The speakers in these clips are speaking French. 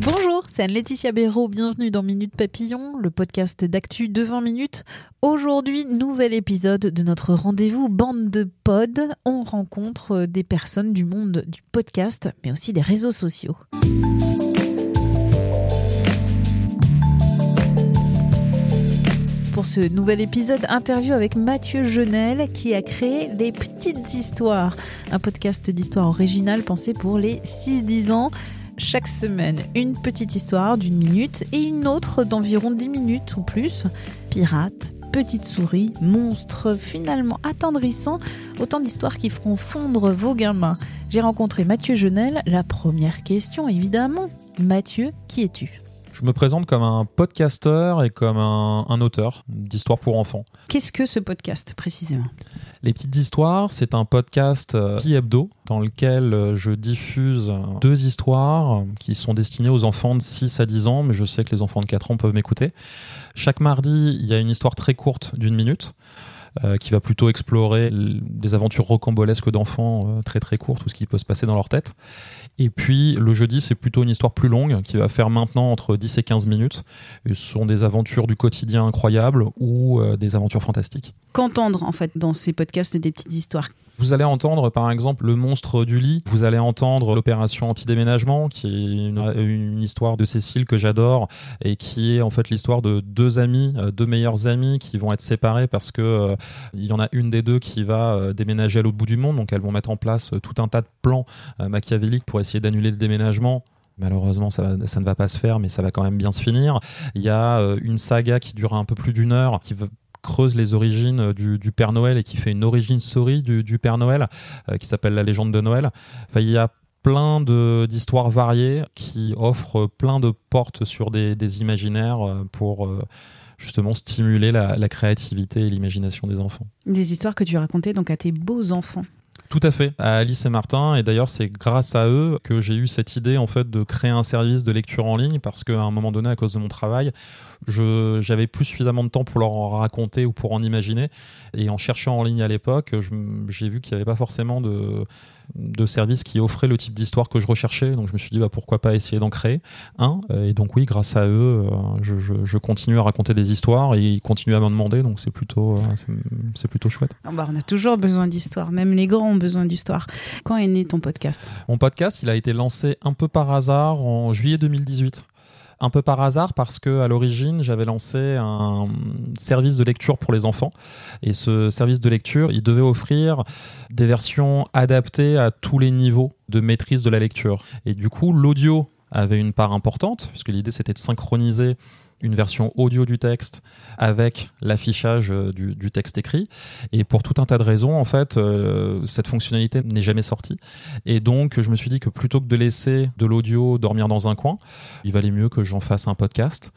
Bonjour, c'est Anne-Laetitia Béraud. Bienvenue dans Minute Papillon, le podcast d'actu de 20 minutes. Aujourd'hui, nouvel épisode de notre rendez-vous bande de pod. On rencontre des personnes du monde du podcast, mais aussi des réseaux sociaux. Pour ce nouvel épisode, interview avec Mathieu Genel qui a créé Les Petites Histoires, un podcast d'histoire originale pensé pour les 6-10 ans. Chaque semaine, une petite histoire d'une minute et une autre d'environ 10 minutes ou plus. Pirates, petites souris, monstres, finalement attendrissants, autant d'histoires qui feront fondre vos gamins. J'ai rencontré Mathieu Genel. La première question, évidemment. Mathieu, qui es-tu? Je me présente comme un podcasteur et comme un, un auteur d'histoires pour enfants. Qu'est-ce que ce podcast précisément? Les Petites Histoires, c'est un podcast euh, Pi Hebdo dans lequel euh, je diffuse deux histoires qui sont destinées aux enfants de 6 à 10 ans, mais je sais que les enfants de 4 ans peuvent m'écouter. Chaque mardi, il y a une histoire très courte d'une minute. Euh, qui va plutôt explorer des aventures rocambolesques d'enfants euh, très très courtes, tout ce qui peut se passer dans leur tête. Et puis le jeudi, c'est plutôt une histoire plus longue qui va faire maintenant entre 10 et 15 minutes. Ce sont des aventures du quotidien incroyables ou euh, des aventures fantastiques. Qu'entendre en fait dans ces podcasts des petites histoires Vous allez entendre par exemple le monstre du lit, vous allez entendre l'opération anti-déménagement qui est une, histoire de Cécile que j'adore et qui est en fait l'histoire de deux amis, euh, deux meilleurs amis qui vont être séparés parce que euh, il y en a une des deux qui va euh, déménager à l'autre bout du monde, donc elles vont mettre en place tout un tas de plans machiavéliques pour essayer d'annuler le déménagement. Malheureusement, ça, ne va pas se faire, mais ça va quand même bien se finir. Il y a une saga qui dure un peu plus d'une heure, qui creuse les origines euh, du, Père Noël et qui fait une origine story du, Père Noël, euh, qui s'appelle La légende de Noël. Enfin, il y a plein d'histoires variées qui offrent plein de portes sur des, imaginaires euh, pour justement stimuler la, la créativité et l'imagination des enfants. Des histoires que tu racontais donc à tes beaux enfants. Tout à fait, à Alice et Martin. Et d'ailleurs, c'est grâce à eux que j'ai eu cette idée en fait de créer un service de lecture en ligne parce qu'à un moment donné, à cause de mon travail, je j'avais plus suffisamment de temps pour leur en raconter ou pour en imaginer. Et en cherchant en ligne à l'époque, j'ai vu qu'il n'y avait pas forcément de de services qui offraient le type d'histoire que je recherchais. Donc je me suis dit bah, pourquoi pas essayer d'en créer un. Et donc oui, grâce à eux, euh, je, je, je continue à raconter des histoires et ils continuent à m'en demander. Donc c'est plutôt euh, c'est plutôt chouette. Ah bah, on a toujours besoin d'histoire, même les grands ont besoin d'histoire. Quand est né ton podcast? Mon podcast, il a été lancé un peu par hasard en juillet 2018. Un peu par hasard parce que à l'origine, j'avais lancé un service de lecture pour les enfants et ce service de lecture, il devait offrir des versions adaptées à tous les niveaux de maîtrise de la lecture. Et du coup, l'audio avait une part importante puisque l'idée c'était de synchroniser une version audio du texte avec l'affichage euh, du, texte écrit. Et pour tout un tas de raisons, en fait, euh, cette fonctionnalité n'est jamais sortie. Et donc, je me suis dit que plutôt que de laisser de l'audio dormir dans un coin, il valait mieux que j'en fasse un podcast.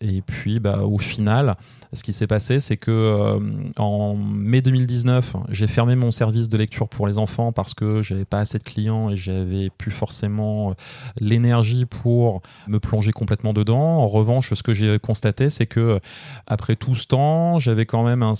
Et puis, bah, au final, ce qui s'est passé, c'est que euh, en mai 2019, j'ai fermé mon service de lecture pour les enfants parce que j'avais pas assez de clients et j'avais plus forcément euh, l'énergie pour me plonger complètement dedans. En revanche, ce que j'ai constaté, c'est que après tout ce temps, j'avais quand même un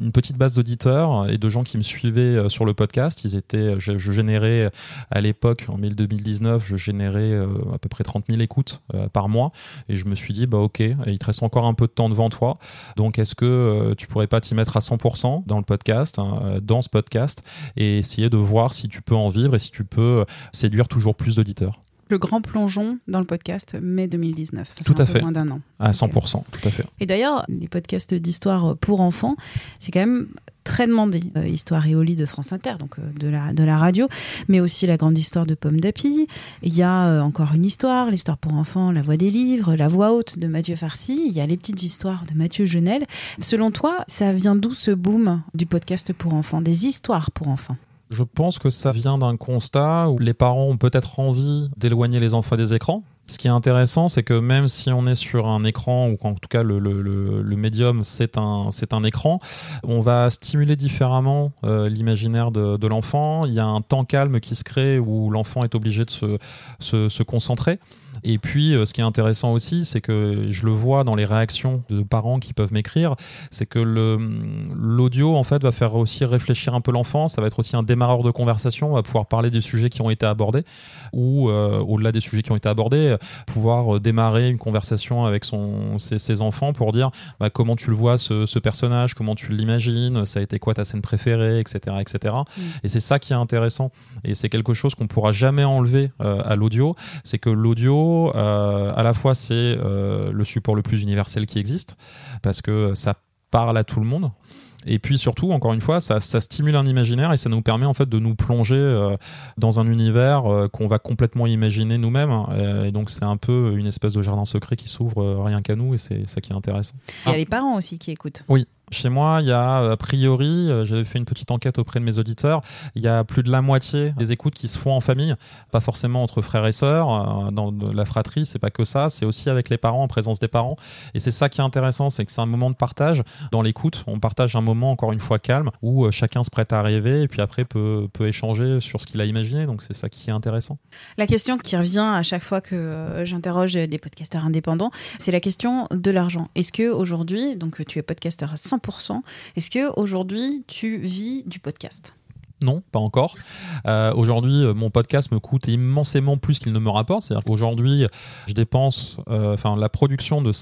une petite base d'auditeurs et de gens qui me suivaient euh, sur le podcast. Ils étaient, je, je générais à l'époque, en mai 2019, je générais euh, à peu près 30 000 écoutes euh, par mois. Et je me suis dit, bah ok, il te reste encore un peu de temps devant toi. Donc est-ce que euh, tu pourrais pas t'y mettre à 100% dans le podcast, hein, euh, dans ce podcast, et essayer de voir si tu peux en vivre et si tu peux séduire toujours plus d'auditeurs? Le grand plongeon dans le podcast mai 2019. Ça Tout fait un à peu fait. moins d'un an. à 100%, tout à fait. Et d'ailleurs, les podcasts d'histoire pour enfants, c'est quand même très demandé. Euh, histoire et au lit de France Inter, donc euh, de, la, de la radio, mais aussi la grande histoire de Pomme d'Api. Il y a euh, encore une histoire, l'histoire pour enfants, la voix des livres, la voix haute de Mathieu Farcy. Il y a les petites histoires de Mathieu Genel. Selon toi, ça vient d'où ce boom du podcast pour enfants, des histoires pour enfants? Je pense que ça vient d'un constat où les parents ont peut-être envie d'éloigner les enfants des écrans. Ce qui est intéressant, c'est que même si on est sur un écran, ou en tout cas le, médium, c'est un, c'est un écran, on va stimuler différemment euh, l'imaginaire de, l'enfant. Il y a un temps calme qui se crée où l'enfant est obligé de se, se concentrer. Et puis, euh, ce qui est intéressant aussi, c'est que je le vois dans les réactions de parents qui peuvent m'écrire, c'est que l'audio, en fait, va faire aussi réfléchir un peu l'enfant. Ça va être aussi un démarreur de conversation. On va pouvoir parler des sujets qui ont été abordés ou, euh, au-delà des sujets qui ont été abordés, pouvoir euh, démarrer une conversation avec son, ses, ses enfants pour dire bah, comment tu le vois, ce, ce, personnage, comment tu l'imagines, ça a été quoi ta scène préférée, etc. etc. Mmh. Et c'est ça qui est intéressant. Et c'est quelque chose qu'on pourra jamais enlever euh, à l'audio. C'est que l'audio, euh, à la fois, c'est euh, le support le plus universel qui existe, parce que ça parle à tout le monde. Et puis surtout, encore une fois, ça, ça, stimule un imaginaire et ça nous permet en fait de nous plonger euh, dans un univers euh, qu'on va complètement imaginer nous-mêmes. Et donc c'est un peu une espèce de jardin secret qui s'ouvre euh, rien qu'à nous et c'est ça qui est intéressant. Il y a ah. les parents aussi qui écoutent. Oui, chez moi, il y a a priori, j'avais fait une petite enquête auprès de mes auditeurs, il y a plus de la moitié des écoutes qui se font en famille, pas forcément entre frères et sœurs, dans la fratrie, c'est pas que ça, c'est aussi avec les parents, en présence des parents. Et c'est ça qui est intéressant, c'est que c'est un moment de partage dans l'écoute. On partage un moment encore une fois calme où chacun se prête à rêver et puis après peut, peut échanger sur ce qu'il a imaginé. Donc c'est ça qui est intéressant. La question qui revient à chaque fois que j'interroge des podcasteurs indépendants, c'est la question de l'argent. Est-ce que aujourd'hui, donc tu es podcasteur à 100 est-ce que aujourd'hui tu vis du podcast? Non, pas encore. Euh, aujourd'hui, mon podcast me coûte immensément plus qu'il ne me rapporte. C'est-à-dire qu'aujourd'hui, je dépense, euh, enfin, la production de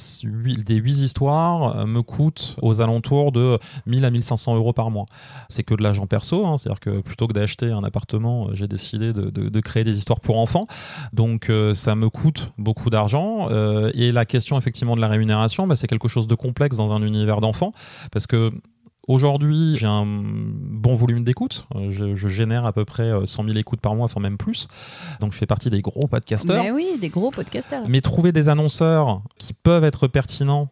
des huit histoires euh, me coûte aux alentours de 1000 à 1500 euros par mois. C'est que de l'argent perso. Hein, C'est-à-dire que plutôt que d'acheter un appartement, j'ai décidé de, créer des histoires pour enfants. Donc, euh, ça me coûte beaucoup d'argent. Euh, et la question, effectivement, de la rémunération, bah, c'est quelque chose de complexe dans un univers d'enfants. Parce que Aujourd'hui, j'ai un bon volume d'écoute. Je, je, génère à peu près 100 000 écoutes par mois, enfin même plus. Donc je fais partie des gros podcasteurs. Mais oui, des gros podcasteurs. Mais trouver des annonceurs qui peuvent être pertinents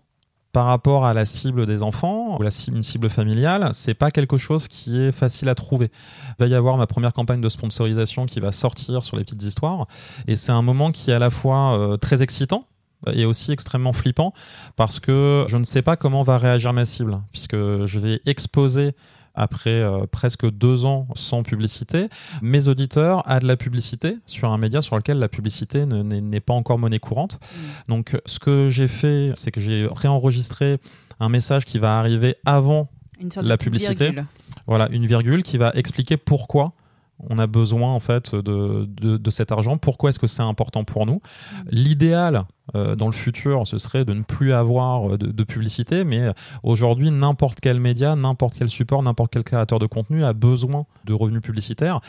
par rapport à la cible des enfants ou la cible, une cible familiale, c'est pas quelque chose qui est facile à trouver. Il va y avoir ma première campagne de sponsorisation qui va sortir sur les petites histoires et c'est un moment qui est à la fois euh, très excitant et aussi extrêmement flippant parce que je ne sais pas comment va réagir ma cible puisque je vais exposer après euh, presque deux ans sans publicité, mes auditeurs à de la publicité sur un média sur lequel la publicité n'est pas encore monnaie courante. Mmh. Donc ce que j'ai fait, c'est que j'ai réenregistré un message qui va arriver avant la publicité. Virgule. Voilà, une virgule qui va expliquer pourquoi on a besoin en fait de, cet argent. Pourquoi est-ce que c'est important pour nous? L'idéal euh, dans le futur, ce serait de ne plus avoir de publicité, mais aujourd'hui, n'importe quel média, n'importe quel support, n'importe quel créateur de contenu a besoin de revenus publicitaires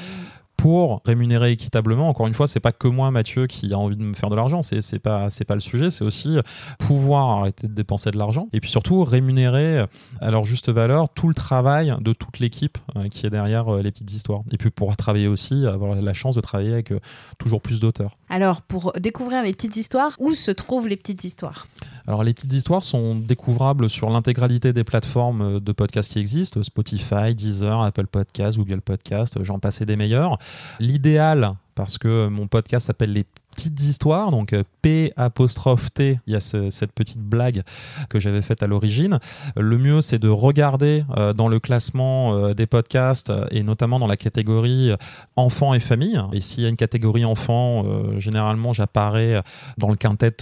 pour rémunérer équitablement. Encore une fois, c'est pas que moi, Mathieu, qui a envie de me faire de l'argent. C'est c'est pas c'est pas le sujet. C'est aussi pouvoir arrêter de dépenser de l'argent et puis surtout rémunérer à leur juste valeur tout le travail de toute l'équipe euh, qui est derrière euh, les petites histoires. Et puis pouvoir travailler aussi, avoir la chance de travailler avec euh, toujours plus d'auteurs. Alors, pour découvrir les petites histoires, où se trouvent les petites histoires? Alors les petites histoires sont découvrables sur l'intégralité des plateformes de podcasts qui existent, Spotify, Deezer, Apple Podcasts, Google Podcasts, j'en passais des meilleurs. L'idéal, parce que mon podcast s'appelle Les petites histoires, donc euh, P apostrophe T, il y a ce, cette petite blague que j'avais faite à l'origine. Le mieux, c'est de regarder euh, dans le classement euh, des podcasts et notamment dans la catégorie enfants et famille. Et s'il y a une catégorie enfants, généralement, j'apparais dans le quintet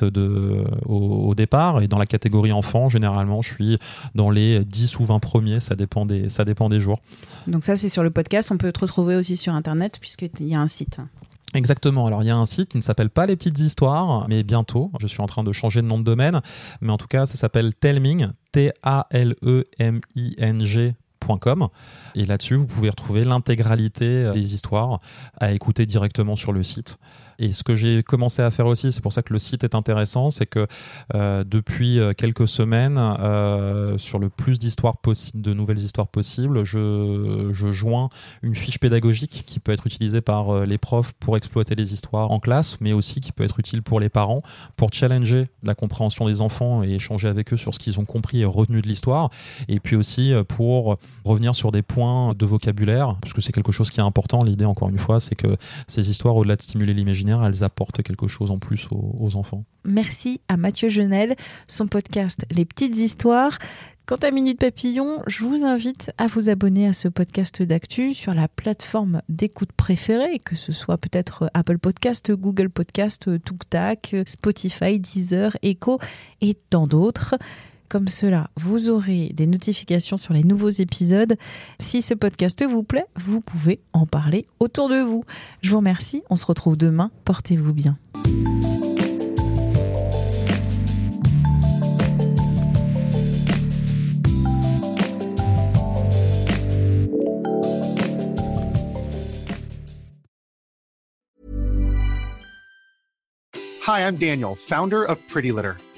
au, départ. Et dans la catégorie enfants, généralement, je suis dans les 10 ou 20 premiers, ça dépend des jours. Donc ça, c'est sur le podcast. On peut te retrouver aussi sur Internet puisqu'il y a un site. Exactement. Alors, il y a un site qui ne s'appelle pas Les Petites Histoires, mais bientôt. Je suis en train de changer de nom de domaine. Mais en tout cas, ça s'appelle Telming, T-A-L-E-M-I-N-G. Et là-dessus, vous pouvez retrouver l'intégralité des histoires à écouter directement sur le site. Et ce que j'ai commencé à faire aussi, c'est pour ça que le site est intéressant, c'est que euh, depuis quelques semaines, euh, sur le plus d'histoires possibles, de nouvelles histoires possibles, je, je joins une fiche pédagogique qui peut être utilisée par euh, les profs pour exploiter les histoires en classe, mais aussi qui peut être utile pour les parents, pour challenger la compréhension des enfants et échanger avec eux sur ce qu'ils ont compris et retenu de l'histoire, et puis aussi pour revenir sur des points de vocabulaire, parce que c'est quelque chose qui est important. L'idée, encore une fois, c'est que ces histoires, au-delà de stimuler l'imaginaire, elles apportent quelque chose en plus aux, enfants. Merci à Mathieu Genel, son podcast Les petites histoires. Quant à Minute Papillon, je vous invite à vous abonner à ce podcast d'actu sur la plateforme d'écoute préférée, que ce soit peut-être Apple Podcast, Google Podcast, TookTac, Spotify, Deezer, Echo et tant d'autres. Comme cela, vous aurez des notifications sur les nouveaux épisodes. Si ce podcast vous plaît, vous pouvez en parler autour de vous. Je vous remercie, on se retrouve demain, portez-vous bien. Hi, I'm Daniel, founder of Pretty Litter.